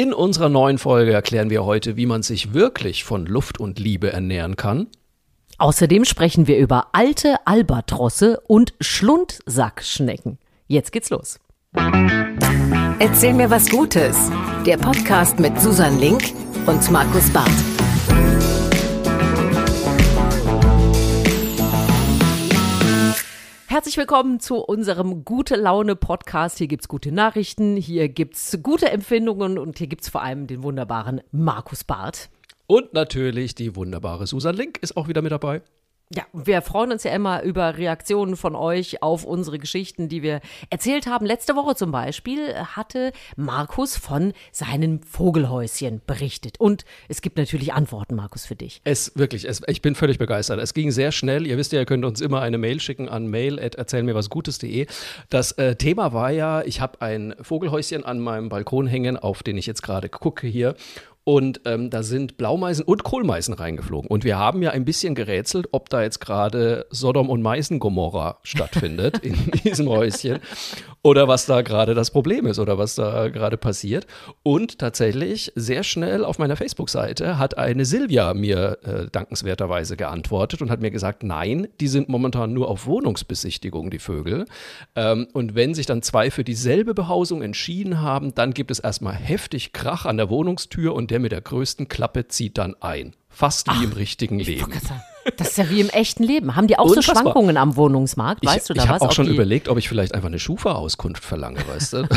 In unserer neuen Folge erklären wir heute, wie man sich wirklich von Luft und Liebe ernähren kann. Außerdem sprechen wir über alte Albatrosse und Schlundsackschnecken. Jetzt geht's los. Erzähl mir was Gutes. Der Podcast mit Susan Link und Markus Barth. Herzlich willkommen zu unserem Gute Laune Podcast. Hier gibt's gute Nachrichten, hier gibt's gute Empfindungen und hier gibt's vor allem den wunderbaren Markus Barth. Und natürlich die wunderbare Susan Link ist auch wieder mit dabei. Ja, wir freuen uns ja immer über Reaktionen von euch auf unsere Geschichten, die wir erzählt haben. Letzte Woche zum Beispiel hatte Markus von seinem Vogelhäuschen berichtet. Und es gibt natürlich Antworten, Markus, für dich. Es wirklich, es, ich bin völlig begeistert. Es ging sehr schnell. Ihr wisst ja, ihr könnt uns immer eine Mail schicken an mail.erzählmirwasgutes.de. Das äh, Thema war ja, ich habe ein Vogelhäuschen an meinem Balkon hängen, auf den ich jetzt gerade gucke hier. Und ähm, da sind Blaumeisen und Kohlmeisen reingeflogen. Und wir haben ja ein bisschen gerätselt, ob da jetzt gerade Sodom und Meisen-Gomorra stattfindet in diesem Häuschen oder was da gerade das Problem ist oder was da gerade passiert. Und tatsächlich sehr schnell auf meiner Facebook-Seite hat eine Silvia mir äh, dankenswerterweise geantwortet und hat mir gesagt, nein, die sind momentan nur auf Wohnungsbesichtigung, die Vögel. Ähm, und wenn sich dann zwei für dieselbe Behausung entschieden haben, dann gibt es erstmal heftig Krach an der Wohnungstür und der mit der größten Klappe zieht dann ein. Fast wie Ach, im richtigen Leben. Das ist ja wie im echten Leben. Haben die auch Unfassbar. so Schwankungen am Wohnungsmarkt? Weißt ich, du da ich was? Ich habe auch schon überlegt, ob ich vielleicht einfach eine Schufa-Auskunft verlange, weißt du?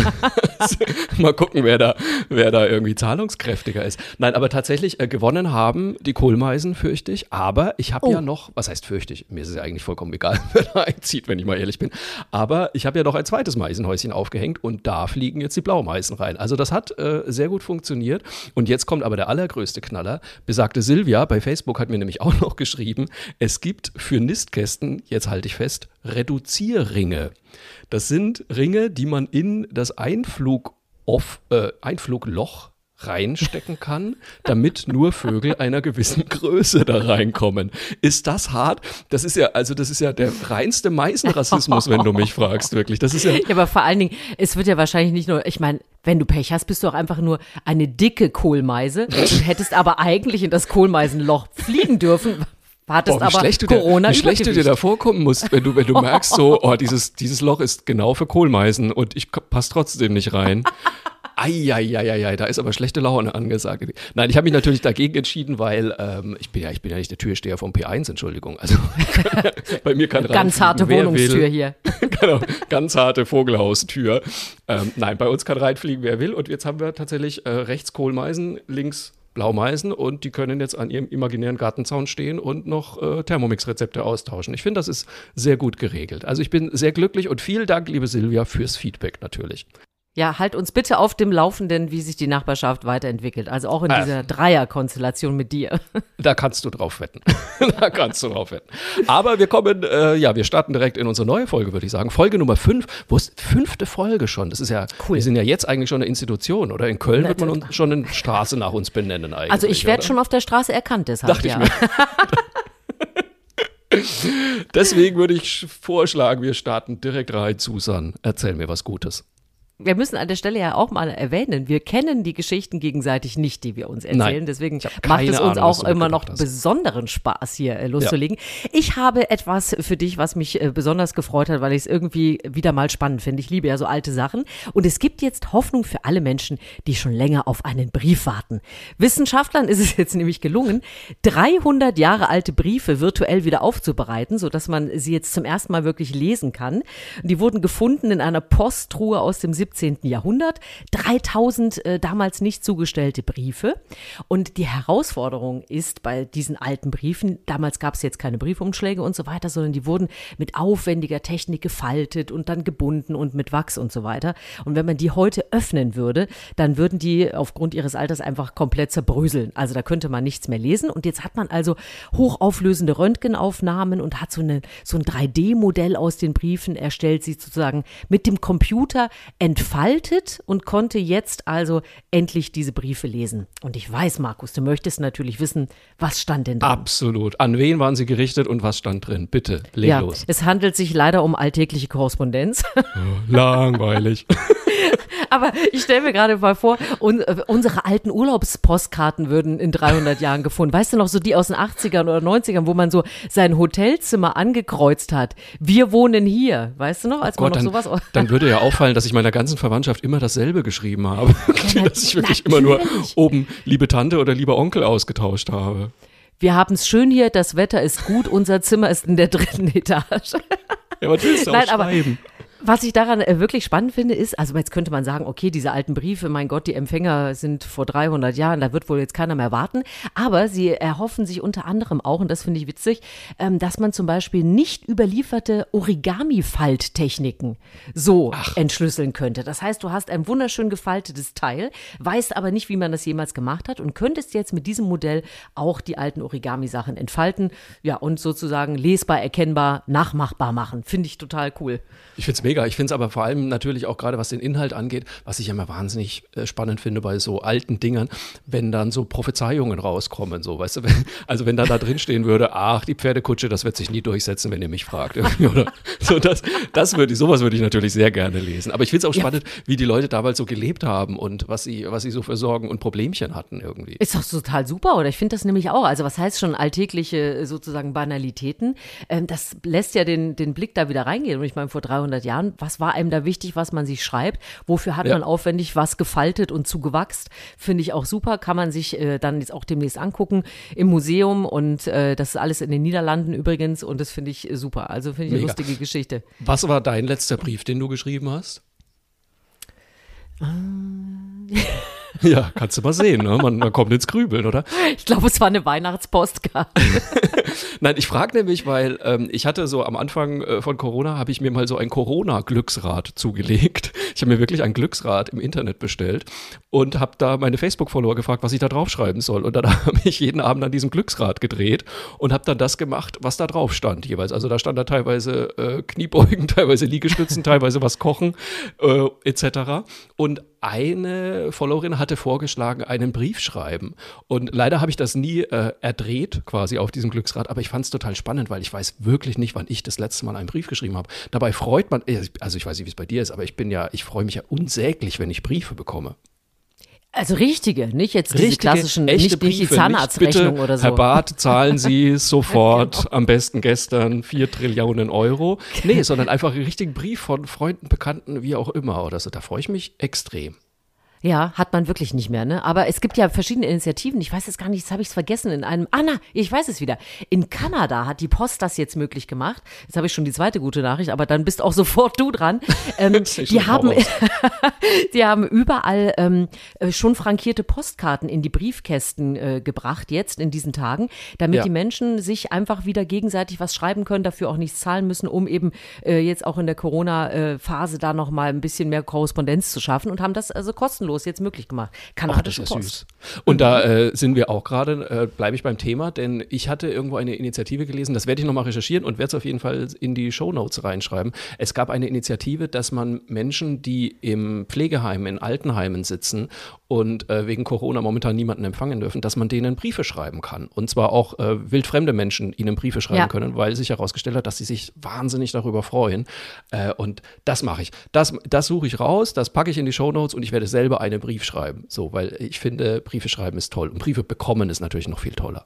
Mal gucken, wer da, wer da irgendwie zahlungskräftiger ist. Nein, aber tatsächlich äh, gewonnen haben die Kohlmeisen, fürchte ich. Aber ich habe oh. ja noch, was heißt fürchte ich? Mir ist es ja eigentlich vollkommen egal, wer da einzieht, wenn ich mal ehrlich bin. Aber ich habe ja noch ein zweites Meisenhäuschen aufgehängt und da fliegen jetzt die Blaumeisen rein. Also das hat äh, sehr gut funktioniert. Und jetzt kommt aber der allergrößte Knaller. Besagte Silvia bei Facebook hat mir nämlich auch noch geschrieben, es gibt für Nistkästen, jetzt halte ich fest, Reduzierringe. Das sind Ringe, die man in das Einflug off, äh, Einflugloch reinstecken kann, damit nur Vögel einer gewissen Größe da reinkommen. Ist das hart? Das ist ja, also das ist ja der reinste Meißenrassismus, wenn du mich fragst, wirklich. Das ist ja, ja, aber vor allen Dingen, es wird ja wahrscheinlich nicht nur, ich meine, wenn du Pech hast, bist du auch einfach nur eine dicke Kohlmeise und hättest aber eigentlich in das Kohlmeisenloch fliegen dürfen, Hattest Boah, aber schlecht Corona dir, Wie schlecht du dir da vorkommen musst, wenn du, wenn du merkst, so, oh, dieses, dieses Loch ist genau für Kohlmeisen und ich passe trotzdem nicht rein. Eieieiei, da ist aber schlechte Laune angesagt. Nein, ich habe mich natürlich dagegen entschieden, weil ähm, ich bin ja, ich bin ja nicht der Türsteher vom P1, Entschuldigung. Also bei mir kann Ganz harte Wohnungstür hier. genau, ganz harte Vogelhaustür. Ähm, nein, bei uns kann reinfliegen, wer will. Und jetzt haben wir tatsächlich äh, rechts Kohlmeisen, links Blaumeisen und die können jetzt an ihrem imaginären Gartenzaun stehen und noch äh, Thermomix-Rezepte austauschen. Ich finde, das ist sehr gut geregelt. Also ich bin sehr glücklich und vielen Dank, liebe Silvia, fürs Feedback natürlich. Ja, halt uns bitte auf dem Laufenden, wie sich die Nachbarschaft weiterentwickelt. Also auch in äh, dieser Dreierkonstellation mit dir. Da kannst du drauf wetten. da kannst du drauf wetten. Aber wir kommen, äh, ja, wir starten direkt in unsere neue Folge, würde ich sagen. Folge Nummer fünf. Wo ist fünfte Folge schon? Das ist ja, cool. wir sind ja jetzt eigentlich schon eine Institution, oder? In Köln wird man uns schon eine Straße nach uns benennen eigentlich. Also ich werde schon auf der Straße erkannt, deshalb Dachte ja. Ich mir. Deswegen würde ich vorschlagen, wir starten direkt rein, Susan. Erzähl mir was Gutes wir müssen an der Stelle ja auch mal erwähnen, wir kennen die Geschichten gegenseitig nicht, die wir uns erzählen. Nein, Deswegen macht es uns Ahnung, auch immer noch hast. besonderen Spaß, hier äh, loszulegen. Ja. Ich habe etwas für dich, was mich äh, besonders gefreut hat, weil ich es irgendwie wieder mal spannend finde. Ich liebe ja so alte Sachen. Und es gibt jetzt Hoffnung für alle Menschen, die schon länger auf einen Brief warten. Wissenschaftlern ist es jetzt nämlich gelungen, 300 Jahre alte Briefe virtuell wieder aufzubereiten, sodass man sie jetzt zum ersten Mal wirklich lesen kann. Die wurden gefunden in einer Posttruhe aus dem 17. Jahrhundert, 3000 äh, damals nicht zugestellte Briefe. Und die Herausforderung ist bei diesen alten Briefen, damals gab es jetzt keine Briefumschläge und so weiter, sondern die wurden mit aufwendiger Technik gefaltet und dann gebunden und mit Wachs und so weiter. Und wenn man die heute öffnen würde, dann würden die aufgrund ihres Alters einfach komplett zerbröseln. Also da könnte man nichts mehr lesen. Und jetzt hat man also hochauflösende Röntgenaufnahmen und hat so, eine, so ein 3D-Modell aus den Briefen erstellt, sie sozusagen mit dem Computer entfaltet und konnte jetzt also endlich diese Briefe lesen. Und ich weiß, Markus, du möchtest natürlich wissen, was stand denn da? Absolut. An wen waren sie gerichtet und was stand drin? Bitte, leg ja, los. Es handelt sich leider um alltägliche Korrespondenz. Langweilig. Aber ich stelle mir gerade mal vor, un äh, unsere alten Urlaubspostkarten würden in 300 Jahren gefunden. Weißt du noch, so die aus den 80ern oder 90ern, wo man so sein Hotelzimmer angekreuzt hat. Wir wohnen hier. Weißt du noch, als oh Gott, man noch dann, sowas. Dann würde ja auffallen, dass ich meiner ganzen Verwandtschaft immer dasselbe geschrieben habe. Ja, dass ich wirklich immer nur oben liebe Tante oder lieber Onkel ausgetauscht habe. Wir haben es schön hier, das Wetter ist gut, unser Zimmer ist in der dritten Etage. Ja, willst du Nein, auch schreiben? Aber, was ich daran äh, wirklich spannend finde, ist, also jetzt könnte man sagen, okay, diese alten Briefe, mein Gott, die Empfänger sind vor 300 Jahren, da wird wohl jetzt keiner mehr warten. Aber sie erhoffen sich unter anderem auch, und das finde ich witzig, ähm, dass man zum Beispiel nicht überlieferte Origami-Falttechniken so Ach. entschlüsseln könnte. Das heißt, du hast ein wunderschön gefaltetes Teil, weißt aber nicht, wie man das jemals gemacht hat und könntest jetzt mit diesem Modell auch die alten Origami-Sachen entfalten, ja, und sozusagen lesbar, erkennbar, nachmachbar machen. Finde ich total cool. Ich finde es mega. Ich finde es aber vor allem natürlich auch gerade, was den Inhalt angeht, was ich immer wahnsinnig äh, spannend finde bei so alten Dingern, wenn dann so Prophezeiungen rauskommen, so, weißt du, wenn, also wenn da da drin stehen würde, ach, die Pferdekutsche, das wird sich nie durchsetzen, wenn ihr mich fragt, oder so, das, das würde ich, sowas würde ich natürlich sehr gerne lesen. Aber ich finde es auch spannend, ja. wie die Leute damals so gelebt haben und was sie, was sie so für Sorgen und Problemchen hatten irgendwie. Ist doch total super, oder? Ich finde das nämlich auch. Also was heißt schon alltägliche sozusagen Banalitäten? Ähm, das lässt ja den, den Blick da wieder reingehen. Und ich meine, vor 300 Jahren, was war einem da wichtig, was man sich schreibt? Wofür hat ja. man aufwendig was gefaltet und zugewachst? Finde ich auch super. Kann man sich äh, dann jetzt auch demnächst angucken im Museum und äh, das ist alles in den Niederlanden übrigens und das finde ich super. Also finde ich Mega. eine lustige Geschichte. Was war dein letzter Brief, den du geschrieben hast? Ja, kannst du mal sehen. Ne? Man, man kommt ins Grübeln, oder? Ich glaube, es war eine Weihnachtspostkarte. Nein, ich frage nämlich, weil ähm, ich hatte so am Anfang äh, von Corona, habe ich mir mal so ein Corona-Glücksrad zugelegt. Ich habe mir wirklich ein Glücksrad im Internet bestellt und habe da meine Facebook-Follower gefragt, was ich da draufschreiben soll. Und dann habe ich jeden Abend an diesem Glücksrad gedreht und habe dann das gemacht, was da drauf stand jeweils. Also da stand da teilweise äh, Kniebeugen, teilweise Liegestützen, teilweise was kochen äh, etc. Und eine Followerin hatte vorgeschlagen, einen Brief schreiben. Und leider habe ich das nie äh, erdreht, quasi auf diesem Glücksrad, aber ich fand es total spannend, weil ich weiß wirklich nicht, wann ich das letzte Mal einen Brief geschrieben habe. Dabei freut man, äh, also ich weiß nicht, wie es bei dir ist, aber ich bin ja, ich freue mich ja unsäglich, wenn ich Briefe bekomme. Also richtige, nicht jetzt richtige, diese klassischen, nicht, Briefe, nicht die Zahnarztrechnung oder so. Herr Barth, zahlen Sie sofort, genau. am besten gestern, vier Trillionen Euro. Nee, sondern einfach einen richtigen Brief von Freunden, Bekannten, wie auch immer oder so. Da freue ich mich extrem. Ja, hat man wirklich nicht mehr, ne? Aber es gibt ja verschiedene Initiativen. Ich weiß jetzt gar nicht, jetzt habe ich es vergessen. In einem, ah, na, ich weiß es wieder. In Kanada hat die Post das jetzt möglich gemacht. Jetzt habe ich schon die zweite gute Nachricht, aber dann bist auch sofort du dran. Ähm, die, haben, die haben überall ähm, äh, schon frankierte Postkarten in die Briefkästen äh, gebracht, jetzt in diesen Tagen, damit ja. die Menschen sich einfach wieder gegenseitig was schreiben können, dafür auch nichts zahlen müssen, um eben äh, jetzt auch in der Corona-Phase da nochmal ein bisschen mehr Korrespondenz zu schaffen und haben das also kostenlos kostenlos jetzt möglich gemacht. Kanadische Ach, das Post. Süß. Und da äh, sind wir auch gerade, äh, bleibe ich beim Thema, denn ich hatte irgendwo eine Initiative gelesen, das werde ich nochmal recherchieren und werde es auf jeden Fall in die Show Notes reinschreiben. Es gab eine Initiative, dass man Menschen, die im Pflegeheim, in Altenheimen sitzen und äh, wegen Corona momentan niemanden empfangen dürfen, dass man denen Briefe schreiben kann. Und zwar auch äh, wildfremde Menschen ihnen Briefe schreiben ja. können, weil sich herausgestellt hat, dass sie sich wahnsinnig darüber freuen. Äh, und das mache ich. Das, das suche ich raus, das packe ich in die Show Notes und ich werde selber einen Brief schreiben. So, weil ich finde, Briefe schreiben ist toll. Und Briefe bekommen ist natürlich noch viel toller.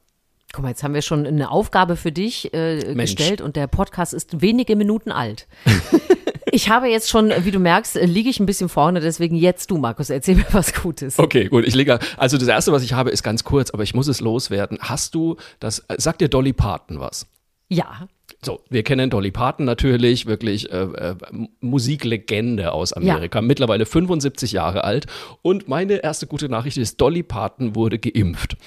Guck mal, jetzt haben wir schon eine Aufgabe für dich äh, gestellt und der Podcast ist wenige Minuten alt. ich habe jetzt schon, wie du merkst, äh, liege ich ein bisschen vorne, deswegen jetzt du, Markus, erzähl mir was Gutes. Okay, gut, ich liege, also das erste, was ich habe, ist ganz kurz, aber ich muss es loswerden. Hast du das, sagt dir Dolly Parton was? Ja. So, wir kennen Dolly Parton natürlich, wirklich äh, äh, Musiklegende aus Amerika, ja. mittlerweile 75 Jahre alt. Und meine erste gute Nachricht ist, Dolly Parton wurde geimpft.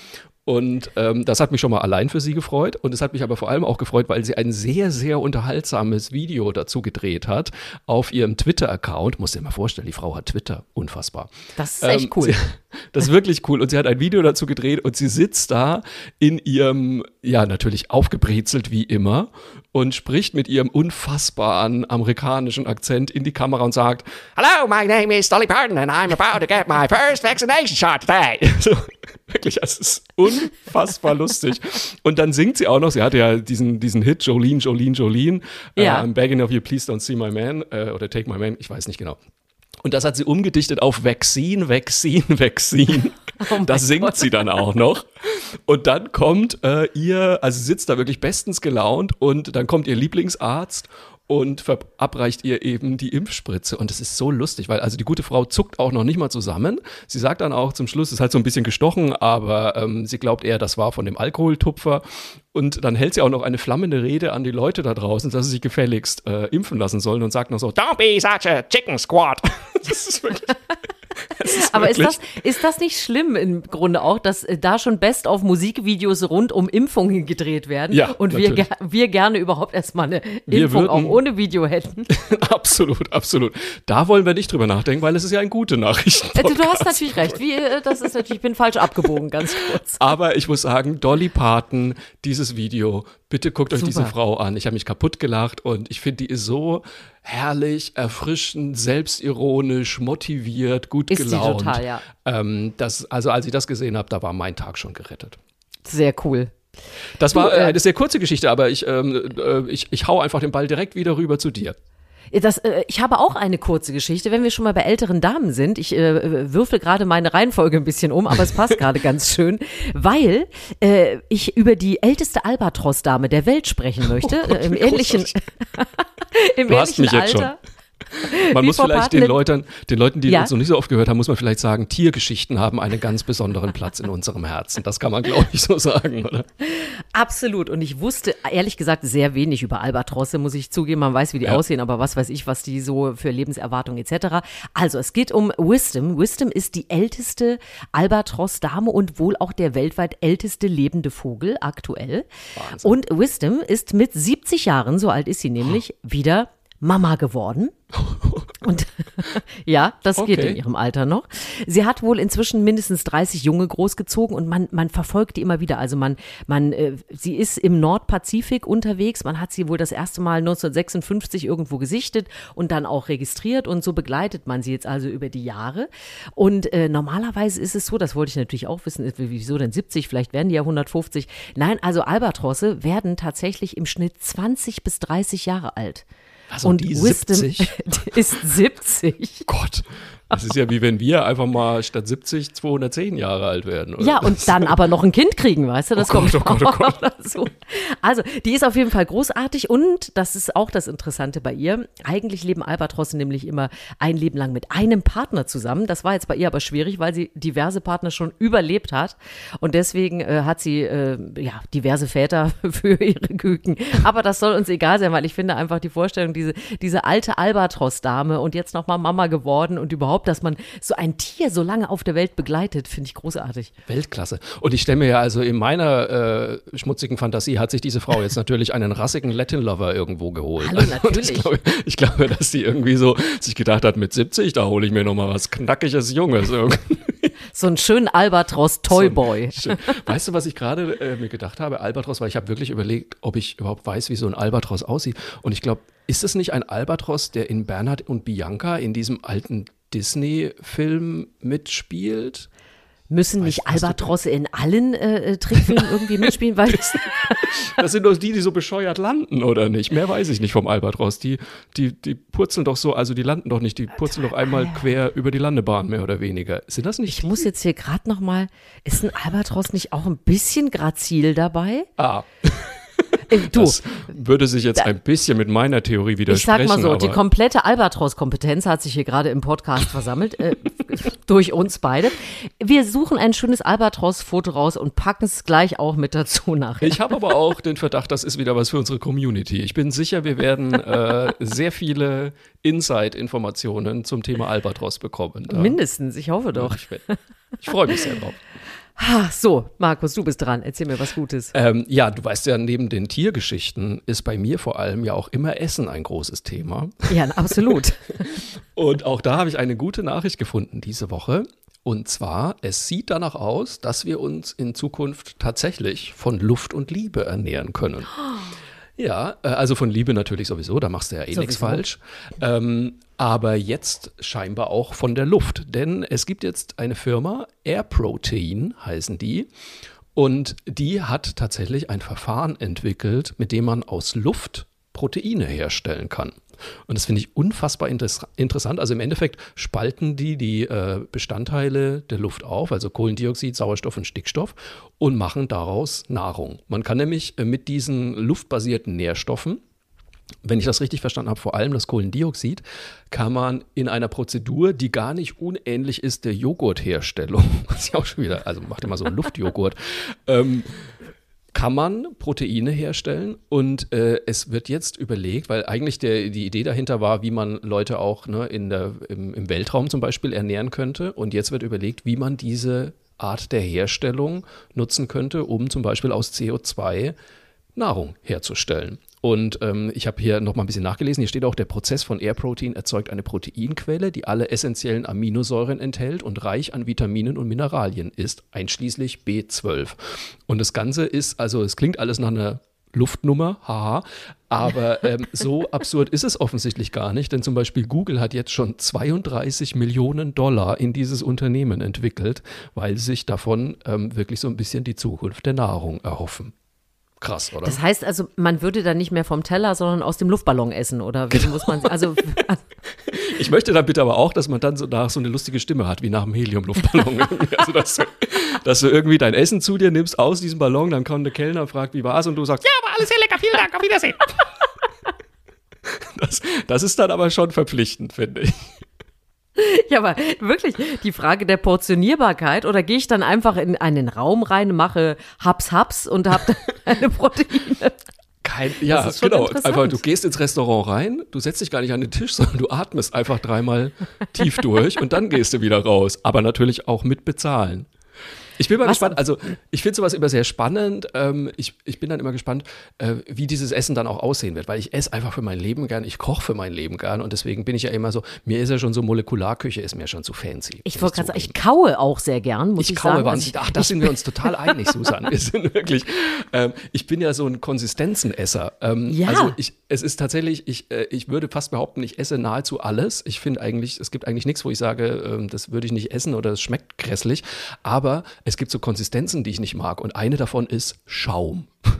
Und ähm, das hat mich schon mal allein für sie gefreut. Und es hat mich aber vor allem auch gefreut, weil sie ein sehr, sehr unterhaltsames Video dazu gedreht hat auf ihrem Twitter-Account. Muss dir mal vorstellen, die Frau hat Twitter. Unfassbar. Das ist echt ähm, cool. Sie, das ist wirklich cool. Und sie hat ein Video dazu gedreht und sie sitzt da in ihrem, ja, natürlich aufgebrezelt wie immer und spricht mit ihrem unfassbaren amerikanischen Akzent in die Kamera und sagt: Hello, my name is Dolly Parton and I'm about to get my first vaccination shot today. Wirklich, es ist unfassbar lustig. Und dann singt sie auch noch, sie hatte ja diesen, diesen Hit Jolene, Jolene, Jolene. Äh, ja. Uh, I'm begging of you, please don't see my man uh, oder take my man, ich weiß nicht genau. Und das hat sie umgedichtet auf Vaccine, Vaccine, Vaccine. Oh das singt Gott. sie dann auch noch. Und dann kommt äh, ihr, also sie sitzt da wirklich bestens gelaunt und dann kommt ihr Lieblingsarzt und verabreicht ihr eben die Impfspritze. Und es ist so lustig, weil also die gute Frau zuckt auch noch nicht mal zusammen. Sie sagt dann auch zum Schluss, ist halt so ein bisschen gestochen, aber ähm, sie glaubt eher, das war von dem Alkoholtupfer. Und dann hält sie auch noch eine flammende Rede an die Leute da draußen, dass sie sich gefälligst äh, impfen lassen sollen und sagt noch so, Don't be such a chicken squad. das ist wirklich Aber ist das, ist das nicht schlimm im Grunde auch, dass äh, da schon best auf Musikvideos rund um Impfungen gedreht werden ja, und wir, wir gerne überhaupt erstmal eine Impfung würden, auch ohne Video hätten? absolut, absolut. Da wollen wir nicht drüber nachdenken, weil es ist ja ein gute Nachrichten. Äh, du, du hast natürlich recht. Wie, äh, das ist natürlich, ich bin falsch abgebogen, ganz kurz. Aber ich muss sagen, Dolly Parton, dieses Video, bitte guckt euch Super. diese Frau an. Ich habe mich kaputt gelacht und ich finde, die ist so herrlich, erfrischend, selbstironisch, motiviert, gut ist gelaunt. total, ja. Ähm, das, also als ich das gesehen habe, da war mein Tag schon gerettet. Sehr cool. Das war äh, eine sehr kurze Geschichte, aber ich, ähm, äh, ich, ich hau einfach den Ball direkt wieder rüber zu dir. Das, äh, ich habe auch eine kurze Geschichte, wenn wir schon mal bei älteren Damen sind. Ich äh, würfel gerade meine Reihenfolge ein bisschen um, aber es passt gerade ganz schön, weil äh, ich über die älteste Albatros-Dame der Welt sprechen möchte. Oh Gott, äh, Im ähnlichen, im du ähnlichen mich Alter. Man muss vielleicht den Leuten, den Leuten, die ja? uns noch nicht so oft gehört haben, muss man vielleicht sagen, Tiergeschichten haben einen ganz besonderen Platz in unserem Herzen. Das kann man, glaube ich, so sagen, oder? Absolut. Und ich wusste ehrlich gesagt sehr wenig über Albatrosse, muss ich zugeben. Man weiß, wie die ja. aussehen, aber was weiß ich, was die so für Lebenserwartung etc. Also, es geht um Wisdom. Wisdom ist die älteste Albatros-Dame und wohl auch der weltweit älteste lebende Vogel aktuell. Wahnsinn. Und Wisdom ist mit 70 Jahren, so alt ist sie nämlich, oh. wieder Mama geworden. Und ja, das okay. geht in ihrem Alter noch. Sie hat wohl inzwischen mindestens 30 Junge großgezogen und man, man verfolgt die immer wieder. Also man, man, äh, sie ist im Nordpazifik unterwegs. Man hat sie wohl das erste Mal 1956 irgendwo gesichtet und dann auch registriert und so begleitet man sie jetzt also über die Jahre. Und äh, normalerweise ist es so, das wollte ich natürlich auch wissen, wieso denn 70? Vielleicht werden die ja 150. Nein, also Albatrosse werden tatsächlich im Schnitt 20 bis 30 Jahre alt. Also und die Wisdom 70? ist 70. Gott, das ist ja wie wenn wir einfach mal statt 70 210 Jahre alt werden. Oder? Ja, und dann aber noch ein Kind kriegen, weißt du? Das oh kommt Gott, oh Gott, oh Gott. dazu. Also, die ist auf jeden Fall großartig und das ist auch das Interessante bei ihr. Eigentlich leben Albatrosse nämlich immer ein Leben lang mit einem Partner zusammen. Das war jetzt bei ihr aber schwierig, weil sie diverse Partner schon überlebt hat. Und deswegen äh, hat sie äh, ja diverse Väter für ihre Küken. Aber das soll uns egal sein, weil ich finde einfach die Vorstellung, diese, diese alte Albatros-Dame und jetzt nochmal Mama geworden und überhaupt überhaupt, dass man so ein Tier so lange auf der Welt begleitet, finde ich großartig. Weltklasse. Und ich stelle mir ja also in meiner äh, schmutzigen Fantasie hat sich diese Frau jetzt natürlich einen rassigen Latin Lover irgendwo geholt. Hallo, natürlich. Ich glaube, ich glaube, dass sie irgendwie so sich gedacht hat, mit 70, da hole ich mir nochmal was knackiges Junges irgendwie. So einen schönen Albatros Toyboy. So weißt du, was ich gerade äh, mir gedacht habe? Albatros, weil ich habe wirklich überlegt, ob ich überhaupt weiß, wie so ein Albatros aussieht. Und ich glaube, ist es nicht ein Albatros, der in Bernhard und Bianca in diesem alten Disney-Film mitspielt. Müssen nicht Albatrosse in allen äh, äh, Trickfilmen irgendwie mitspielen? Weil das sind doch die, die so bescheuert landen, oder nicht? Mehr weiß ich nicht vom Albatros. Die, die, die purzeln doch so, also die landen doch nicht, die purzeln doch einmal quer über die Landebahn, mehr oder weniger. Sind das nicht? Ich die? muss jetzt hier gerade noch mal, ist ein Albatros nicht auch ein bisschen grazil dabei? Ah. Äh, du, das würde sich jetzt da, ein bisschen mit meiner Theorie widersprechen. Ich sag mal so, die komplette Albatros-Kompetenz hat sich hier gerade im Podcast versammelt, äh, durch uns beide. Wir suchen ein schönes Albatros-Foto raus und packen es gleich auch mit dazu nachher. Ich habe aber auch den Verdacht, das ist wieder was für unsere Community. Ich bin sicher, wir werden äh, sehr viele Inside-Informationen zum Thema Albatros bekommen. Da Mindestens, ich hoffe doch. Ich, ich freue mich sehr drauf. So, Markus, du bist dran. Erzähl mir was Gutes. Ähm, ja, du weißt ja, neben den Tiergeschichten ist bei mir vor allem ja auch immer Essen ein großes Thema. Ja, absolut. Und auch da habe ich eine gute Nachricht gefunden diese Woche. Und zwar, es sieht danach aus, dass wir uns in Zukunft tatsächlich von Luft und Liebe ernähren können. Oh. Ja, äh, also von Liebe natürlich sowieso, da machst du ja eh nichts falsch. Ähm, aber jetzt scheinbar auch von der Luft, denn es gibt jetzt eine Firma, Air Protein heißen die, und die hat tatsächlich ein Verfahren entwickelt, mit dem man aus Luft Proteine herstellen kann. Und das finde ich unfassbar inter interessant. Also im Endeffekt spalten die die äh, Bestandteile der Luft auf, also Kohlendioxid, Sauerstoff und Stickstoff, und machen daraus Nahrung. Man kann nämlich äh, mit diesen luftbasierten Nährstoffen wenn ich das richtig verstanden habe, vor allem das Kohlendioxid, kann man in einer Prozedur, die gar nicht unähnlich ist der Joghurtherstellung, was ich auch schon wieder, also macht immer so einen Luftjoghurt, ähm, kann man Proteine herstellen und äh, es wird jetzt überlegt, weil eigentlich der, die Idee dahinter war, wie man Leute auch ne, in der, im, im Weltraum zum Beispiel ernähren könnte und jetzt wird überlegt, wie man diese Art der Herstellung nutzen könnte, um zum Beispiel aus CO2 Nahrung herzustellen. Und ähm, ich habe hier noch mal ein bisschen nachgelesen. Hier steht auch, der Prozess von Air Protein erzeugt eine Proteinquelle, die alle essentiellen Aminosäuren enthält und reich an Vitaminen und Mineralien ist, einschließlich B12. Und das Ganze ist, also es klingt alles nach einer Luftnummer, haha. Aber ähm, so absurd ist es offensichtlich gar nicht, denn zum Beispiel Google hat jetzt schon 32 Millionen Dollar in dieses Unternehmen entwickelt, weil sich davon ähm, wirklich so ein bisschen die Zukunft der Nahrung erhoffen. Krass, oder? Das heißt also, man würde dann nicht mehr vom Teller, sondern aus dem Luftballon essen, oder wie genau. muss man also Ich möchte dann bitte aber auch, dass man dann so nach so eine lustige Stimme hat, wie nach dem Helium-Luftballon. also, dass du, dass du irgendwie dein Essen zu dir nimmst aus diesem Ballon, dann kommt der Kellner und fragt, wie war's? Und du sagst, ja, war alles sehr lecker, vielen Dank, auf Wiedersehen. Das, das ist dann aber schon verpflichtend, finde ich. Ja, aber wirklich, die Frage der Portionierbarkeit oder gehe ich dann einfach in einen Raum rein, mache Haps Haps und habe eine Proteine? Kein, ja, genau. Einfach, du gehst ins Restaurant rein, du setzt dich gar nicht an den Tisch, sondern du atmest einfach dreimal tief durch und dann gehst du wieder raus. Aber natürlich auch mit bezahlen. Ich bin mal Was? gespannt, also ich finde sowas immer sehr spannend. Ähm, ich, ich bin dann immer gespannt, äh, wie dieses Essen dann auch aussehen wird, weil ich esse einfach für mein Leben gern, ich koche für mein Leben gern und deswegen bin ich ja immer so, mir ist ja schon so Molekularküche, ist mir schon zu fancy. Ich wollte gerade sagen, ich kaue auch sehr gern, muss ich, ich kaue sagen. Wahnsinnig. Ach, da sind wir uns total einig, Susan. Wir sind wirklich, ähm, ich bin ja so ein Konsistenzenesser. Ähm, ja. Also ich, es ist tatsächlich, ich, äh, ich würde fast behaupten, ich esse nahezu alles. Ich finde eigentlich, es gibt eigentlich nichts, wo ich sage, äh, das würde ich nicht essen oder es schmeckt grässlich, aber es gibt so Konsistenzen, die ich nicht mag. Und eine davon ist Schaum.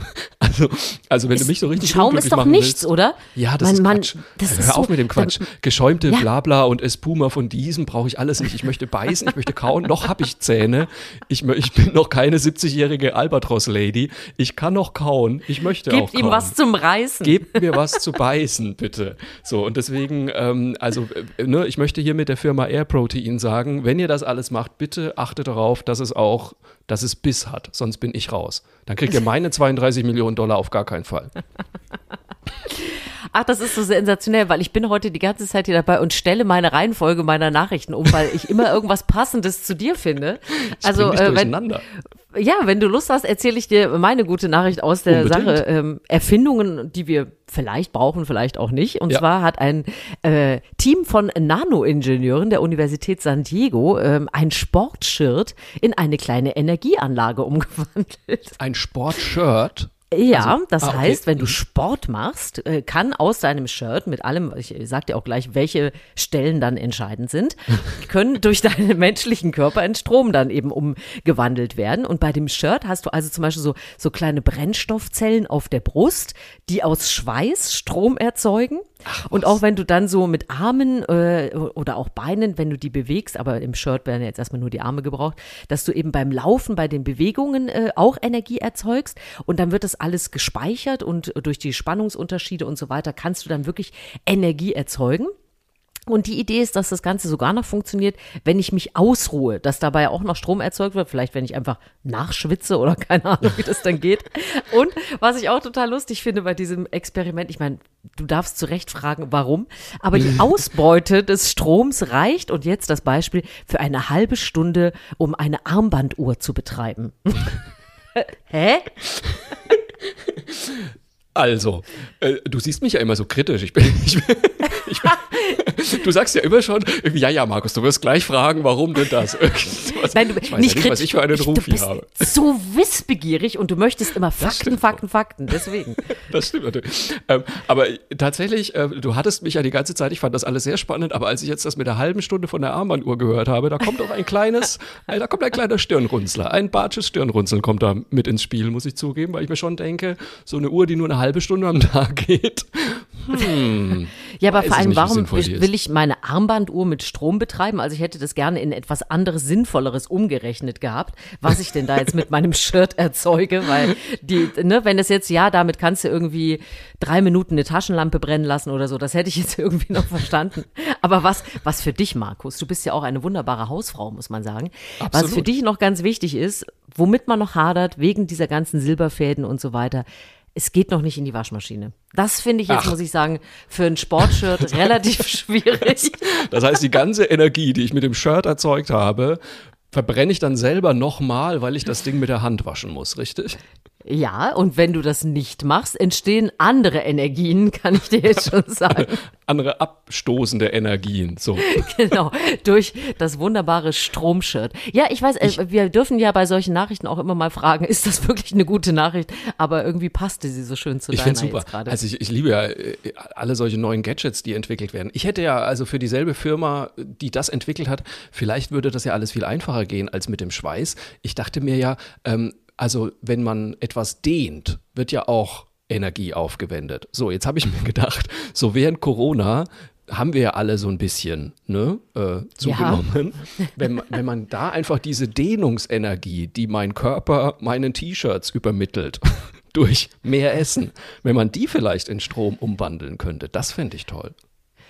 Also, also wenn ist, du mich so richtig Schaum ist doch nichts, willst, oder? Ja, das man, ist Quatsch. Das Hör ist auf so, mit dem Quatsch. Geschäumte ja. Blabla und Espuma von diesem brauche ich alles nicht. Ich möchte beißen, ich möchte kauen, noch habe ich Zähne. Ich, ich bin noch keine 70-jährige Albatros-Lady. Ich kann noch kauen. Ich möchte Gebt auch kauen. ihm was zum Reißen. Gebt mir was zu beißen, bitte. So, und deswegen, ähm, also, äh, ne, ich möchte hier mit der Firma Air Protein sagen, wenn ihr das alles macht, bitte achtet darauf, dass es auch dass es Biss hat, sonst bin ich raus. Dann kriegt ihr meine 32 Millionen Dollar auf gar keinen Fall. Ach, das ist so sensationell, weil ich bin heute die ganze Zeit hier dabei und stelle meine Reihenfolge meiner Nachrichten um, weil ich immer irgendwas Passendes zu dir finde. Ich also äh, wenn, ja, wenn du Lust hast, erzähle ich dir meine gute Nachricht aus der Unbedingt. Sache. Ähm, Erfindungen, die wir vielleicht brauchen, vielleicht auch nicht. Und ja. zwar hat ein äh, Team von Nanoingenieuren der Universität San Diego ähm, ein Sportshirt in eine kleine Energieanlage umgewandelt. Ein Sportshirt? Ja, also, das ah, okay. heißt, wenn du mhm. Sport machst, äh, kann aus deinem Shirt mit allem, ich sag dir auch gleich, welche Stellen dann entscheidend sind, können durch deinen menschlichen Körper in Strom dann eben umgewandelt werden. Und bei dem Shirt hast du also zum Beispiel so, so kleine Brennstoffzellen auf der Brust, die aus Schweiß Strom erzeugen. Ach, und auch wenn du dann so mit Armen äh, oder auch Beinen, wenn du die bewegst, aber im Shirt werden jetzt erstmal nur die Arme gebraucht, dass du eben beim Laufen bei den Bewegungen äh, auch Energie erzeugst und dann wird das alles gespeichert und durch die Spannungsunterschiede und so weiter kannst du dann wirklich Energie erzeugen. Und die Idee ist, dass das Ganze sogar noch funktioniert, wenn ich mich ausruhe, dass dabei auch noch Strom erzeugt wird, vielleicht wenn ich einfach nachschwitze oder keine Ahnung, wie das dann geht. Und was ich auch total lustig finde bei diesem Experiment, ich meine, du darfst zu Recht fragen, warum, aber die Ausbeute des Stroms reicht, und jetzt das Beispiel, für eine halbe Stunde, um eine Armbanduhr zu betreiben. Hä? Also, äh, du siehst mich ja immer so kritisch. Ich bin, ich bin, ich bin du sagst ja immer schon, ja, ja, Markus, du wirst gleich fragen, warum denn das? Nein, du, ich weiß nicht, ja nicht was ich für einen Ruf hier habe. So wissbegierig und du möchtest immer Fakten, Fakten, Fakten, deswegen. Das stimmt natürlich. Ähm, aber tatsächlich, äh, du hattest mich ja die ganze Zeit, ich fand das alles sehr spannend, aber als ich jetzt das mit der halben Stunde von der Armbanduhr gehört habe, da kommt auch ein kleines, äh, da kommt ein kleiner Stirnrunzler, ein barsches Stirnrunzeln kommt da mit ins Spiel, muss ich zugeben, weil ich mir schon denke, so eine Uhr, die nur eine halbe Stunde am Tag geht, hm. Ja, aber vor allem, nicht, warum will ich meine Armbanduhr mit Strom betreiben? Also ich hätte das gerne in etwas anderes, sinnvolleres umgerechnet gehabt, was ich denn da jetzt mit meinem Shirt erzeuge, weil die, ne, wenn das jetzt, ja, damit kannst du irgendwie drei Minuten eine Taschenlampe brennen lassen oder so, das hätte ich jetzt irgendwie noch verstanden. Aber was, was für dich, Markus, du bist ja auch eine wunderbare Hausfrau, muss man sagen. Absolut. Was für dich noch ganz wichtig ist, womit man noch hadert, wegen dieser ganzen Silberfäden und so weiter, es geht noch nicht in die Waschmaschine. Das finde ich jetzt, Ach. muss ich sagen, für ein Sportshirt relativ schwierig. Das heißt, die ganze Energie, die ich mit dem Shirt erzeugt habe, verbrenne ich dann selber nochmal, weil ich das Ding mit der Hand waschen muss, richtig? Ja, und wenn du das nicht machst, entstehen andere Energien, kann ich dir jetzt schon sagen. andere abstoßende Energien, so. genau, durch das wunderbare Stromshirt. Ja, ich weiß, äh, ich, wir dürfen ja bei solchen Nachrichten auch immer mal fragen, ist das wirklich eine gute Nachricht? Aber irgendwie passte sie so schön zu ich deiner super. gerade. Also ich, ich liebe ja äh, alle solche neuen Gadgets, die entwickelt werden. Ich hätte ja also für dieselbe Firma, die das entwickelt hat, vielleicht würde das ja alles viel einfacher gehen als mit dem Schweiß. Ich dachte mir ja, ähm, also wenn man etwas dehnt, wird ja auch Energie aufgewendet. So, jetzt habe ich mir gedacht, so während Corona haben wir ja alle so ein bisschen ne, äh, zugenommen. Ja. Wenn, wenn man da einfach diese Dehnungsenergie, die mein Körper meinen T-Shirts übermittelt, durch mehr Essen, wenn man die vielleicht in Strom umwandeln könnte, das fände ich toll.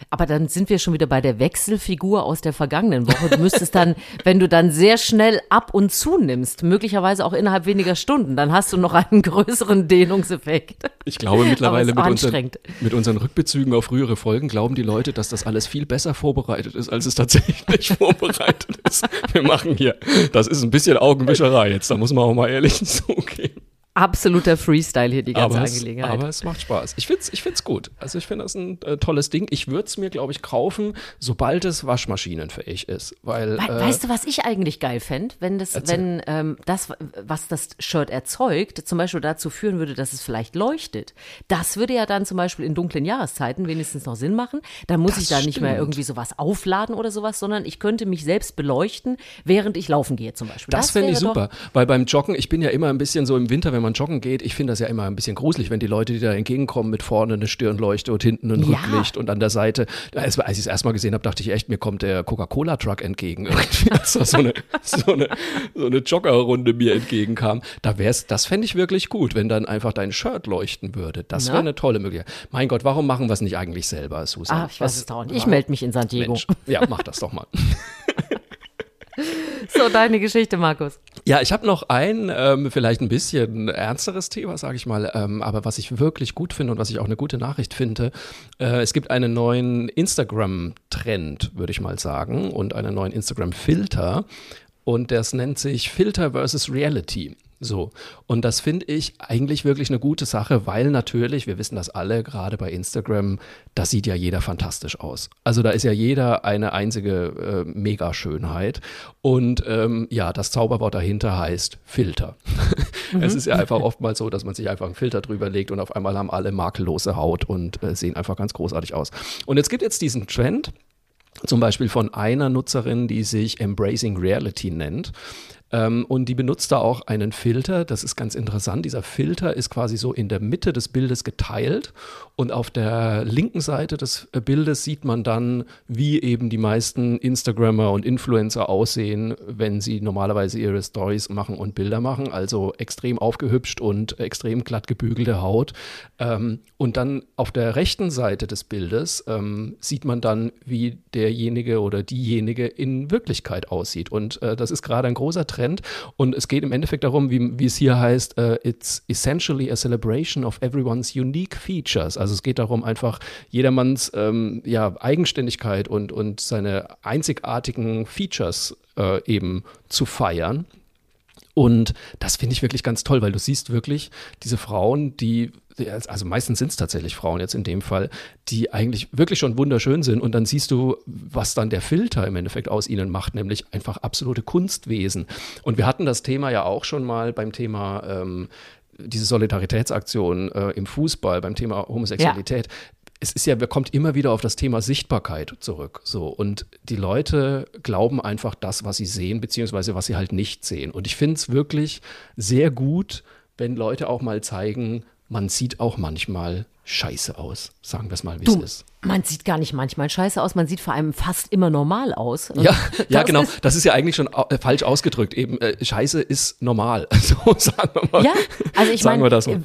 Aber dann sind wir schon wieder bei der Wechselfigur aus der vergangenen Woche. Du müsstest dann, wenn du dann sehr schnell ab und zunimmst, möglicherweise auch innerhalb weniger Stunden, dann hast du noch einen größeren Dehnungseffekt. Ich glaube mittlerweile mit unseren, mit unseren Rückbezügen auf frühere Folgen glauben die Leute, dass das alles viel besser vorbereitet ist, als es tatsächlich vorbereitet ist. Wir machen hier, das ist ein bisschen Augenwischerei jetzt, da muss man auch mal ehrlich zugeben absoluter Freestyle hier, die ganze aber Angelegenheit. Es, aber es macht Spaß. Ich finde es ich find's gut. Also ich finde das ein äh, tolles Ding. Ich würde es mir, glaube ich, kaufen, sobald es waschmaschinenfähig ist. Weil, We äh, weißt du, was ich eigentlich geil fände? Wenn das, wenn ähm, das, was das Shirt erzeugt, zum Beispiel dazu führen würde, dass es vielleicht leuchtet. Das würde ja dann zum Beispiel in dunklen Jahreszeiten wenigstens noch Sinn machen. Dann muss das ich da nicht mehr irgendwie sowas aufladen oder sowas, sondern ich könnte mich selbst beleuchten, während ich laufen gehe zum Beispiel. Das, das fände ich super, weil beim Joggen, ich bin ja immer ein bisschen so im Winter, wenn man joggen geht, ich finde das ja immer ein bisschen gruselig, wenn die Leute, die da entgegenkommen, mit vorne eine Stirnleuchte und hinten ein ja. Rücklicht und an der Seite. Als, ich es erstmal gesehen habe, dachte ich echt, mir kommt der Coca-Cola-Truck entgegen. Irgendwie, als so eine, so eine, so eine Joggerrunde mir entgegenkam. Da wär's, das fände ich wirklich gut, wenn dann einfach dein Shirt leuchten würde. Das wäre eine tolle Möglichkeit. Mein Gott, warum machen wir es nicht eigentlich selber, Susan? Ah, ich weiß es auch nicht. Ich melde mich in San Diego. Mensch. Ja, mach das doch mal. So, deine Geschichte, Markus. Ja, ich habe noch ein, ähm, vielleicht ein bisschen ernsteres Thema, sage ich mal, ähm, aber was ich wirklich gut finde und was ich auch eine gute Nachricht finde. Äh, es gibt einen neuen Instagram-Trend, würde ich mal sagen, und einen neuen Instagram-Filter. Und das nennt sich Filter versus Reality. So. Und das finde ich eigentlich wirklich eine gute Sache, weil natürlich, wir wissen das alle, gerade bei Instagram, da sieht ja jeder fantastisch aus. Also da ist ja jeder eine einzige äh, Megaschönheit. Und ähm, ja, das Zauberwort dahinter heißt Filter. Mhm. Es ist ja einfach oftmals so, dass man sich einfach einen Filter drüber legt und auf einmal haben alle makellose Haut und äh, sehen einfach ganz großartig aus. Und jetzt gibt jetzt diesen Trend, zum Beispiel von einer Nutzerin, die sich Embracing Reality nennt. Ähm, und die benutzt da auch einen Filter. Das ist ganz interessant. Dieser Filter ist quasi so in der Mitte des Bildes geteilt. Und auf der linken Seite des äh, Bildes sieht man dann, wie eben die meisten Instagrammer und Influencer aussehen, wenn sie normalerweise ihre Stories machen und Bilder machen. Also extrem aufgehübscht und extrem glatt gebügelte Haut. Ähm, und dann auf der rechten Seite des Bildes ähm, sieht man dann, wie derjenige oder diejenige in Wirklichkeit aussieht. Und äh, das ist gerade ein großer Trend Trend. Und es geht im Endeffekt darum, wie, wie es hier heißt, uh, it's essentially a celebration of everyone's unique features. Also es geht darum, einfach jedermanns ähm, ja, Eigenständigkeit und, und seine einzigartigen Features äh, eben zu feiern. Und das finde ich wirklich ganz toll, weil du siehst wirklich diese Frauen, die, also meistens sind es tatsächlich Frauen jetzt in dem Fall, die eigentlich wirklich schon wunderschön sind. Und dann siehst du, was dann der Filter im Endeffekt aus ihnen macht, nämlich einfach absolute Kunstwesen. Und wir hatten das Thema ja auch schon mal beim Thema ähm, diese Solidaritätsaktion äh, im Fußball, beim Thema Homosexualität. Ja es ist ja, wir kommt immer wieder auf das Thema Sichtbarkeit zurück. So. Und die Leute glauben einfach das, was sie sehen, beziehungsweise was sie halt nicht sehen. Und ich finde es wirklich sehr gut, wenn Leute auch mal zeigen, man sieht auch manchmal scheiße aus. Sagen wir es mal, wie es ist. Man sieht gar nicht manchmal scheiße aus, man sieht vor allem fast immer normal aus. Ja, ja genau. Ist das ist ja eigentlich schon äh, falsch ausgedrückt. Eben, äh, scheiße ist normal. So sagen wir mal. Ja, also ich meine, äh,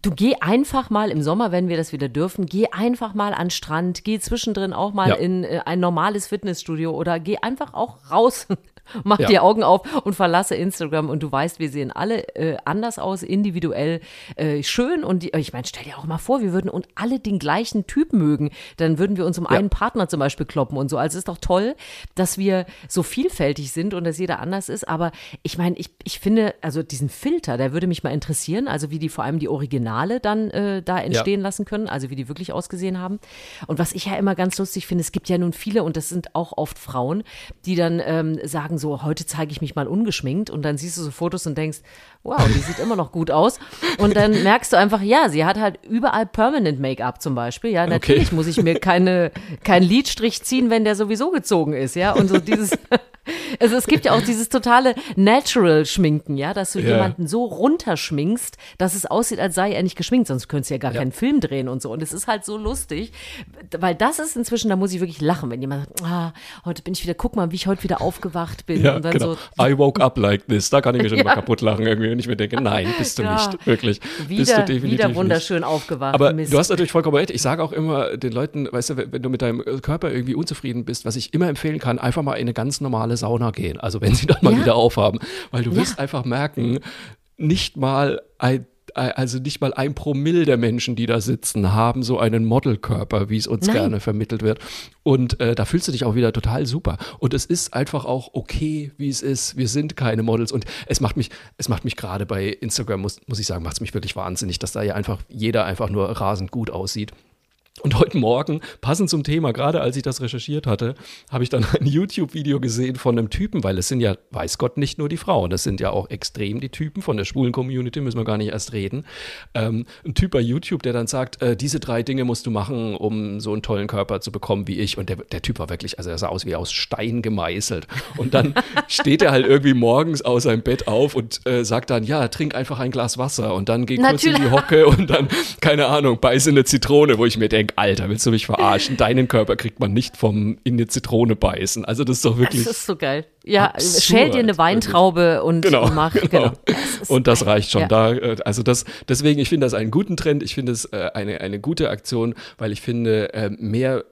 du geh einfach mal im Sommer, wenn wir das wieder dürfen, geh einfach mal an den Strand, geh zwischendrin auch mal ja. in äh, ein normales Fitnessstudio oder geh einfach auch raus Mach ja. die Augen auf und verlasse Instagram und du weißt, wir sehen alle äh, anders aus, individuell äh, schön und die, ich meine, stell dir auch mal vor, wir würden und alle den gleichen Typ mögen, dann würden wir uns um ja. einen Partner zum Beispiel kloppen und so. Also es ist doch toll, dass wir so vielfältig sind und dass jeder anders ist. Aber ich meine, ich, ich finde, also diesen Filter, der würde mich mal interessieren, also wie die vor allem die Originale dann äh, da entstehen ja. lassen können, also wie die wirklich ausgesehen haben. Und was ich ja immer ganz lustig finde, es gibt ja nun viele und das sind auch oft Frauen, die dann ähm, sagen, so, heute zeige ich mich mal ungeschminkt und dann siehst du so Fotos und denkst, wow, die sieht immer noch gut aus. Und dann merkst du einfach, ja, sie hat halt überall Permanent Make-up zum Beispiel. Ja, natürlich okay. muss ich mir keine, keinen Lidstrich ziehen, wenn der sowieso gezogen ist, ja. Und so dieses, also es gibt ja auch dieses totale Natural-Schminken, ja, dass du ja. jemanden so runterschminkst, dass es aussieht, als sei er nicht geschminkt, sonst könntest du ja gar ja. keinen Film drehen und so. Und es ist halt so lustig, weil das ist inzwischen, da muss ich wirklich lachen, wenn jemand sagt, ah, heute bin ich wieder, guck mal, wie ich heute wieder aufgewacht bin. Ja, und dann genau. so. I woke up like this. Da kann ich mir schon ja. mal kaputt lachen irgendwie, wenn ich mir denke, nein, bist du nicht, wirklich. Wieder, bist du definitiv wieder wunderschön nicht. aufgewacht. Aber Mist. du hast natürlich vollkommen recht. Ich sage auch immer den Leuten, weißt du, wenn du mit deinem Körper irgendwie unzufrieden bist, was ich immer empfehlen kann, einfach mal in eine ganz normale Sauna gehen. Also wenn sie dann mal ja. wieder aufhaben. Weil du wirst einfach merken, nicht mal ein also nicht mal ein Promille der Menschen, die da sitzen, haben so einen Modelkörper, wie es uns Nein. gerne vermittelt wird. Und äh, da fühlst du dich auch wieder total super. Und es ist einfach auch okay, wie es ist. Wir sind keine Models. Und es macht mich, es macht mich gerade bei Instagram, muss, muss ich sagen, macht es mich wirklich wahnsinnig, dass da ja einfach jeder einfach nur rasend gut aussieht. Und heute Morgen, passend zum Thema, gerade als ich das recherchiert hatte, habe ich dann ein YouTube-Video gesehen von einem Typen, weil es sind ja, weiß Gott, nicht nur die Frauen, das sind ja auch extrem die Typen von der schwulen Community, müssen wir gar nicht erst reden. Ähm, ein Typ bei YouTube, der dann sagt, äh, diese drei Dinge musst du machen, um so einen tollen Körper zu bekommen wie ich. Und der, der Typ war wirklich, also er sah aus wie aus Stein gemeißelt. Und dann steht er halt irgendwie morgens aus seinem Bett auf und äh, sagt dann, ja, trink einfach ein Glas Wasser und dann geh kurz in die Hocke und dann, keine Ahnung, beiße eine Zitrone, wo ich mir denke, denke, Alter, willst du mich verarschen? Deinen Körper kriegt man nicht vom in die Zitrone beißen. Also das ist doch wirklich. Das ist so geil. Ja, absurd, schäl dir eine Weintraube und genau, mach. Genau. genau. Das und das reicht schon. Ja. Da, äh, also das, deswegen, ich finde das einen guten Trend. Ich finde es äh, eine, eine gute Aktion, weil ich finde, äh, mehr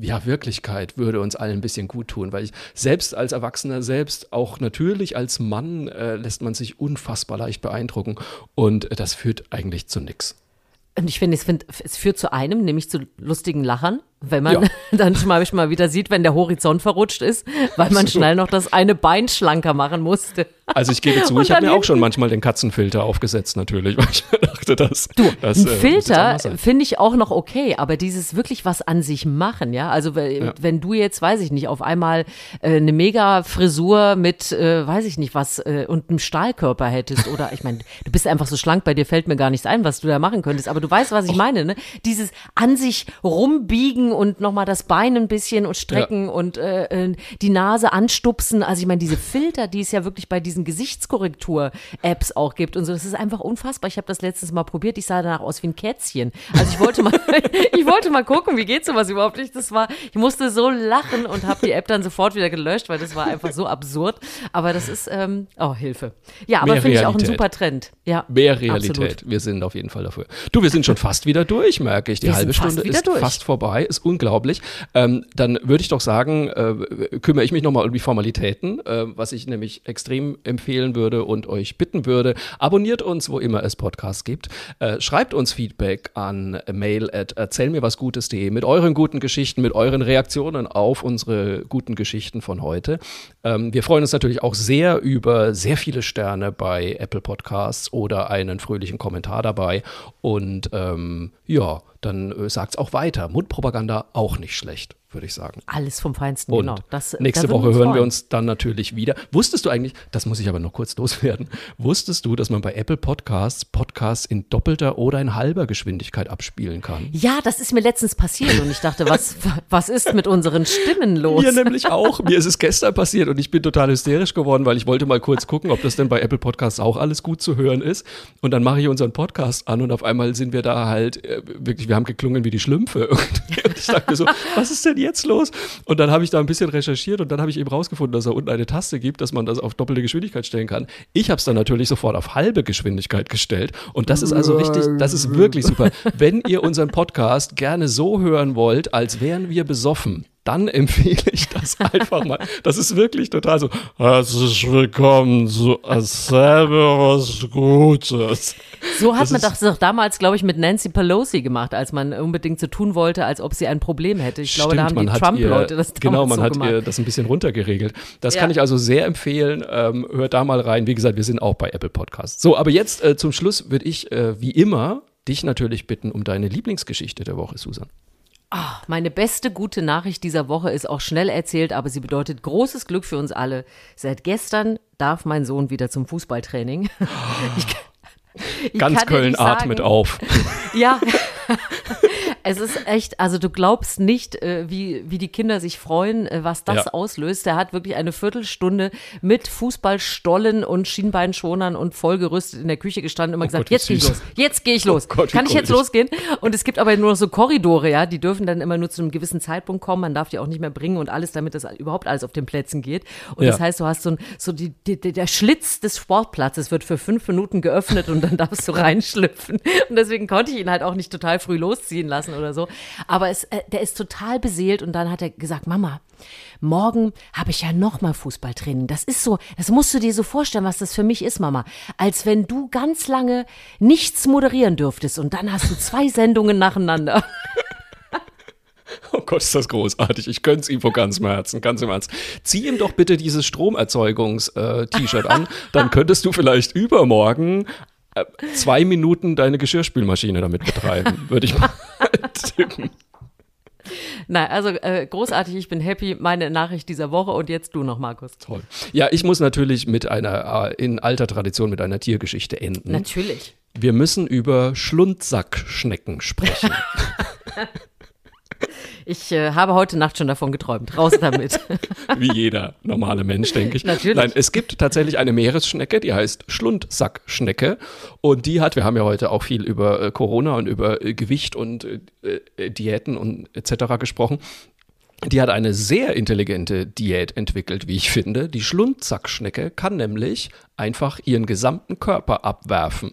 ja, Wirklichkeit würde uns allen ein bisschen gut tun, weil ich selbst als Erwachsener, selbst auch natürlich als Mann äh, lässt man sich unfassbar leicht beeindrucken und äh, das führt eigentlich zu nichts. Und ich finde, es, find, es führt zu einem, nämlich zu lustigen Lachern wenn man ja. dann zum Beispiel mal wieder sieht, wenn der Horizont verrutscht ist, weil man so. schnell noch das eine Bein schlanker machen musste. Also ich gebe zu, ich habe mir auch schon manchmal den Katzenfilter aufgesetzt natürlich, weil ich dachte, das, du, das ein äh, Filter finde ich auch noch okay, aber dieses wirklich was an sich machen, ja, also ja. wenn du jetzt, weiß ich nicht, auf einmal äh, eine mega Frisur mit, äh, weiß ich nicht was äh, und einem Stahlkörper hättest oder ich meine, du bist einfach so schlank, bei dir fällt mir gar nichts ein, was du da machen könntest, aber du weißt, was ich Och. meine, ne? Dieses an sich rumbiegen und nochmal das Bein ein bisschen und strecken ja. und äh, äh, die Nase anstupsen. Also ich meine, diese Filter, die es ja wirklich bei diesen Gesichtskorrektur-Apps auch gibt und so, das ist einfach unfassbar. Ich habe das letztes Mal probiert, ich sah danach aus wie ein Kätzchen. Also ich wollte mal, ich wollte mal gucken, wie geht sowas überhaupt nicht. Das war, ich musste so lachen und habe die App dann sofort wieder gelöscht, weil das war einfach so absurd. Aber das ist, ähm, oh, Hilfe. Ja, aber finde ich auch ein super Trend. Ja, Mehr Realität. Absolut. Wir sind auf jeden Fall dafür. Du, wir sind schon fast wieder durch, merke ich. Die wir halbe Stunde ist durch. fast vorbei. Ist unglaublich. Ähm, dann würde ich doch sagen, äh, kümmere ich mich nochmal um die Formalitäten, äh, was ich nämlich extrem empfehlen würde und euch bitten würde. Abonniert uns, wo immer es Podcasts gibt. Äh, schreibt uns Feedback an mail at erzählmirwasgutes.de mit euren guten Geschichten, mit euren Reaktionen auf unsere guten Geschichten von heute. Ähm, wir freuen uns natürlich auch sehr über sehr viele Sterne bei Apple Podcasts oder einen fröhlichen Kommentar dabei. Und ähm, ja, dann äh, es auch weiter. Mundpropaganda auch nicht schlecht. Würde ich sagen. Alles vom Feinsten, Und genau. Das, nächste Woche hören freuen. wir uns dann natürlich wieder. Wusstest du eigentlich, das muss ich aber noch kurz loswerden, wusstest du, dass man bei Apple Podcasts Podcasts in doppelter oder in halber Geschwindigkeit abspielen kann? Ja, das ist mir letztens passiert und ich dachte, was, was ist mit unseren Stimmen los? Mir nämlich auch. Mir ist es gestern passiert und ich bin total hysterisch geworden, weil ich wollte mal kurz gucken, ob das denn bei Apple Podcasts auch alles gut zu hören ist. Und dann mache ich unseren Podcast an und auf einmal sind wir da halt äh, wirklich, wir haben geklungen wie die Schlümpfe. Und ich dachte mir so, was ist denn jetzt los? Und dann habe ich da ein bisschen recherchiert und dann habe ich eben rausgefunden, dass da unten eine Taste gibt, dass man das auf doppelte Geschwindigkeit stellen kann. Ich habe es dann natürlich sofort auf halbe Geschwindigkeit gestellt. Und das ist also richtig, das ist wirklich super. Wenn ihr unseren Podcast gerne so hören wollt, als wären wir besoffen, dann empfehle ich das einfach mal. Das ist wirklich total so, herzlich willkommen zu was Gutes. So hat das man das doch damals, glaube ich, mit Nancy Pelosi gemacht, als man unbedingt so tun wollte, als ob sie ein Problem hätte. Ich glaube, da haben die Trump-Leute das genau, damals Genau, man so hat gemacht. ihr das ein bisschen runtergeregelt. Das ja. kann ich also sehr empfehlen. Ähm, hört da mal rein. Wie gesagt, wir sind auch bei Apple Podcasts. So, aber jetzt äh, zum Schluss würde ich, äh, wie immer, dich natürlich bitten um deine Lieblingsgeschichte der Woche, Susan. Oh, meine beste gute Nachricht dieser Woche ist auch schnell erzählt, aber sie bedeutet großes Glück für uns alle. Seit gestern darf mein Sohn wieder zum Fußballtraining. Ich, ich Ganz Köln atmet auf. Ja, es ist echt, also du glaubst nicht, äh, wie, wie die Kinder sich freuen, äh, was das ja. auslöst. Der hat wirklich eine Viertelstunde mit Fußballstollen und Schienbeinschonern und vollgerüstet in der Küche gestanden und immer oh gesagt, Gott, jetzt gehe ich los, jetzt gehe ich los. Oh Gott, Kann ich jetzt losgehen? Und es gibt aber nur so Korridore, ja, die dürfen dann immer nur zu einem gewissen Zeitpunkt kommen. Man darf die auch nicht mehr bringen und alles, damit das überhaupt alles auf den Plätzen geht. Und ja. das heißt, du hast so, ein, so die, die, der Schlitz des Sportplatzes wird für fünf Minuten geöffnet und dann darfst du reinschlüpfen. Und deswegen konnte ich ihn halt auch nicht total früh losziehen lassen oder so. Aber es, äh, der ist total beseelt und dann hat er gesagt, Mama, morgen habe ich ja nochmal Fußballtraining. Das ist so, das musst du dir so vorstellen, was das für mich ist, Mama. Als wenn du ganz lange nichts moderieren dürftest und dann hast du zwei Sendungen nacheinander. Oh Gott, ist das großartig. Ich gönn's ihm von ganzem Herzen, ganz im Ernst. Zieh ihm doch bitte dieses Stromerzeugungs-T-Shirt an. Dann könntest du vielleicht übermorgen äh, zwei Minuten deine Geschirrspülmaschine damit betreiben, würde ich mal tippen. Nein, also äh, großartig, ich bin happy. Meine Nachricht dieser Woche und jetzt du noch, Markus. Toll. Ja, ich muss natürlich mit einer, äh, in alter Tradition mit einer Tiergeschichte enden. Natürlich. Wir müssen über Schlundsackschnecken sprechen. Ich äh, habe heute Nacht schon davon geträumt. Raus damit. Wie jeder normale Mensch, denke ich. Natürlich. Nein, es gibt tatsächlich eine Meeresschnecke, die heißt Schlundsackschnecke. Und die hat, wir haben ja heute auch viel über äh, Corona und über äh, Gewicht und äh, äh, Diäten und etc. gesprochen. Die hat eine sehr intelligente Diät entwickelt, wie ich finde. Die Schlundsackschnecke kann nämlich einfach ihren gesamten Körper abwerfen.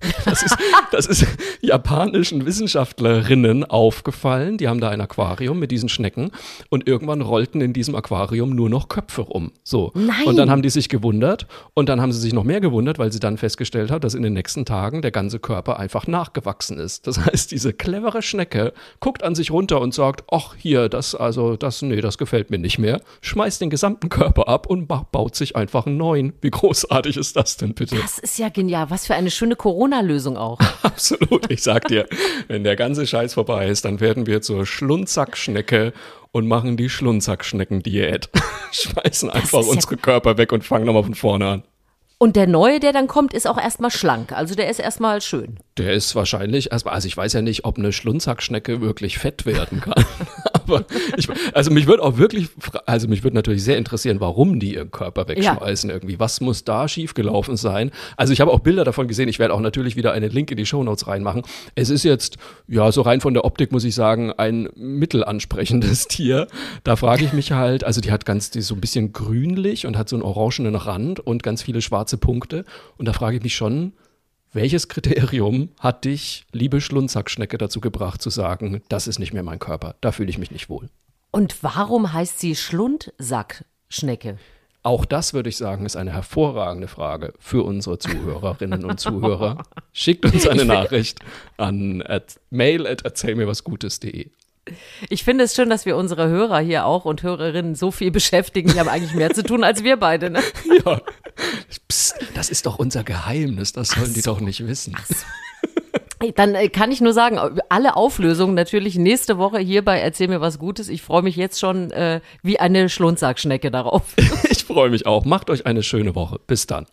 Das ist, das ist japanischen Wissenschaftlerinnen aufgefallen. Die haben da ein Aquarium mit diesen Schnecken und irgendwann rollten in diesem Aquarium nur noch Köpfe rum. So. Nein. Und dann haben die sich gewundert und dann haben sie sich noch mehr gewundert, weil sie dann festgestellt hat, dass in den nächsten Tagen der ganze Körper einfach nachgewachsen ist. Das heißt, diese clevere Schnecke guckt an sich runter und sagt, ach hier, das also das nee, das gefällt mir nicht mehr, schmeißt den gesamten Körper ab und baut sich einfach einen neuen. Wie großartig ist das denn bitte? Das ist ja genial, was für eine schöne Corona Corona-Lösung auch. Absolut. Ich sag dir, wenn der ganze Scheiß vorbei ist, dann werden wir zur Schlunzackschnecke und machen die Schlunzackschnecken-Diät. Schmeißen einfach unsere ja Körper weg und fangen nochmal von vorne an. Und der neue, der dann kommt, ist auch erstmal schlank. Also der ist erstmal schön. Der ist wahrscheinlich erstmal, also ich weiß ja nicht, ob eine Schlunzackschnecke wirklich fett werden kann. Aber ich, also mich würde auch wirklich, also mich würde natürlich sehr interessieren, warum die ihren Körper wegschmeißen ja. irgendwie. Was muss da schiefgelaufen sein? Also ich habe auch Bilder davon gesehen. Ich werde auch natürlich wieder einen Link in die Shownotes reinmachen. Es ist jetzt, ja, so rein von der Optik muss ich sagen, ein mittelansprechendes Tier. Da frage ich mich halt, also die hat ganz, die ist so ein bisschen grünlich und hat so einen orangenen Rand und ganz viele schwarze Punkte. Und da frage ich mich schon, welches Kriterium hat dich, liebe Schlunzackschnecke, dazu gebracht zu sagen, das ist nicht mehr mein Körper, da fühle ich mich nicht wohl? Und warum heißt sie Schlundsackschnecke? Auch das würde ich sagen, ist eine hervorragende Frage für unsere Zuhörerinnen und Zuhörer. Schickt uns eine Nachricht an at mail at erzählmirwasgutes.de. Ich finde es schön, dass wir unsere Hörer hier auch und Hörerinnen so viel beschäftigen. Die haben eigentlich mehr zu tun als wir beide. Ne? Ja. Psst, das ist doch unser Geheimnis. Das sollen so. die doch nicht wissen. So. Dann äh, kann ich nur sagen, alle Auflösungen natürlich nächste Woche hier bei Erzähl mir was Gutes. Ich freue mich jetzt schon äh, wie eine Schlundsackschnecke darauf. ich freue mich auch. Macht euch eine schöne Woche. Bis dann.